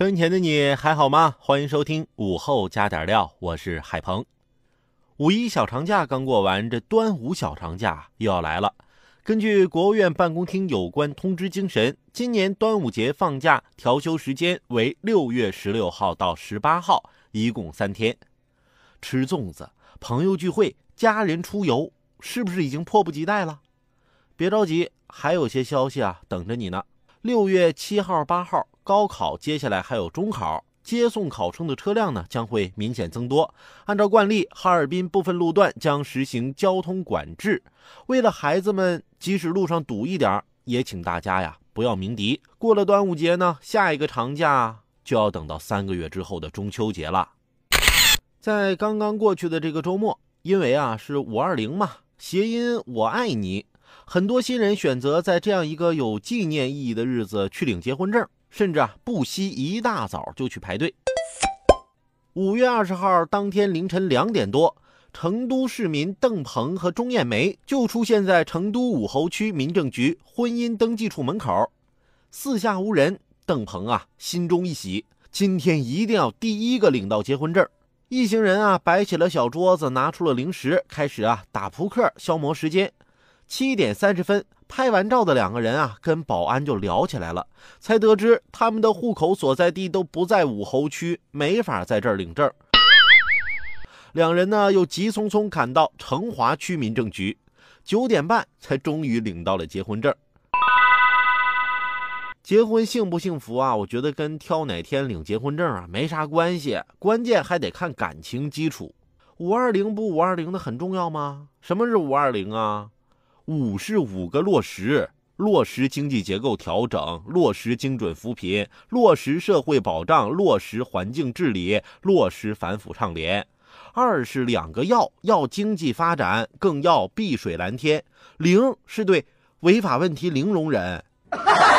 收音前的你还好吗？欢迎收听午后加点料，我是海鹏。五一小长假刚过完，这端午小长假又要来了。根据国务院办公厅有关通知精神，今年端午节放假调休时间为六月十六号到十八号，一共三天。吃粽子、朋友聚会、家人出游，是不是已经迫不及待了？别着急，还有些消息啊等着你呢。六月七号、八号，高考接下来还有中考。接送考生的车辆呢将会明显增多。按照惯例，哈尔滨部分路段将实行交通管制。为了孩子们，即使路上堵一点，也请大家呀不要鸣笛。过了端午节呢，下一个长假就要等到三个月之后的中秋节了。在刚刚过去的这个周末，因为啊是五二零嘛，谐音我爱你，很多新人选择在这样一个有纪念意义的日子去领结婚证。甚至啊，不惜一大早就去排队。五月二十号当天凌晨两点多，成都市民邓鹏和钟艳梅就出现在成都武侯区民政局婚姻登记处门口，四下无人。邓鹏啊，心中一喜，今天一定要第一个领到结婚证。一行人啊，摆起了小桌子，拿出了零食，开始啊打扑克消磨时间。七点三十分。拍完照的两个人啊，跟保安就聊起来了，才得知他们的户口所在地都不在武侯区，没法在这儿领证。两人呢，又急匆匆赶到成华区民政局，九点半才终于领到了结婚证。结婚幸不幸福啊？我觉得跟挑哪天领结婚证啊没啥关系，关键还得看感情基础。五二零不五二零的很重要吗？什么是五二零啊？五是五个落实：落实经济结构调整，落实精准扶贫，落实社会保障，落实环境治理，落实反腐倡廉。二是两个要：要经济发展，更要碧水蓝天。零是对违法问题零容忍。